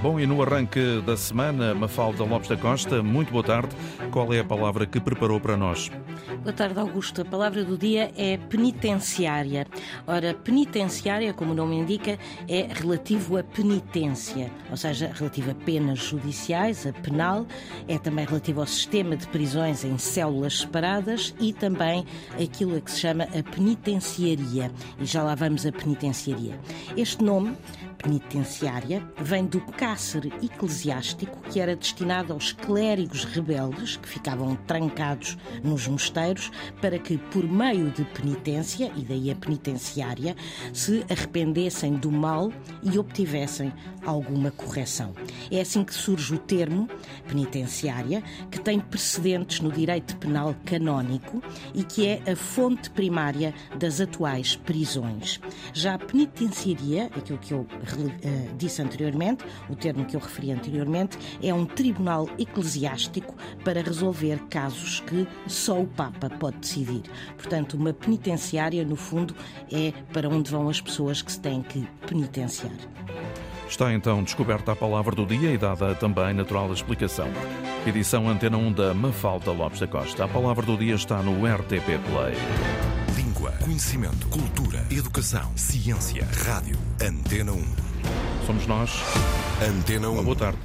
Bom, e no arranque da semana, Mafalda Lopes da Costa, muito boa tarde. Qual é a palavra que preparou para nós? Boa tarde, Augusto. A palavra do dia é penitenciária. Ora, penitenciária, como o nome indica, é relativo à penitência, ou seja, relativo a penas judiciais, a penal, é também relativo ao sistema de prisões em células separadas e também aquilo a que se chama a penitenciaria. E já lá vamos a penitenciaria. Este nome penitenciária vem do cárcere eclesiástico que era destinado aos clérigos rebeldes que ficavam trancados nos mosteiros para que, por meio de penitência, e daí a penitenciária, se arrependessem do mal e obtivessem alguma correção. É assim que surge o termo penitenciária, que tem precedentes no direito penal canónico e que é a fonte primária das atuais prisões. Já a penitenciaria, aquilo que eu uh, disse anteriormente, o termo que eu referi anteriormente, é um tribunal eclesiástico para resolver casos que só o Papa pode decidir. Portanto, uma penitenciária, no fundo, é para onde vão as pessoas que se têm que penitenciar. Está então descoberta a palavra do dia e dada também natural explicação. Edição Antena 1 da Mafalda Lopes da Costa. A palavra do dia está no RTP Play. Língua, conhecimento, cultura, educação, ciência, rádio. Antena 1. Somos nós. Antena 1. Uma boa tarde.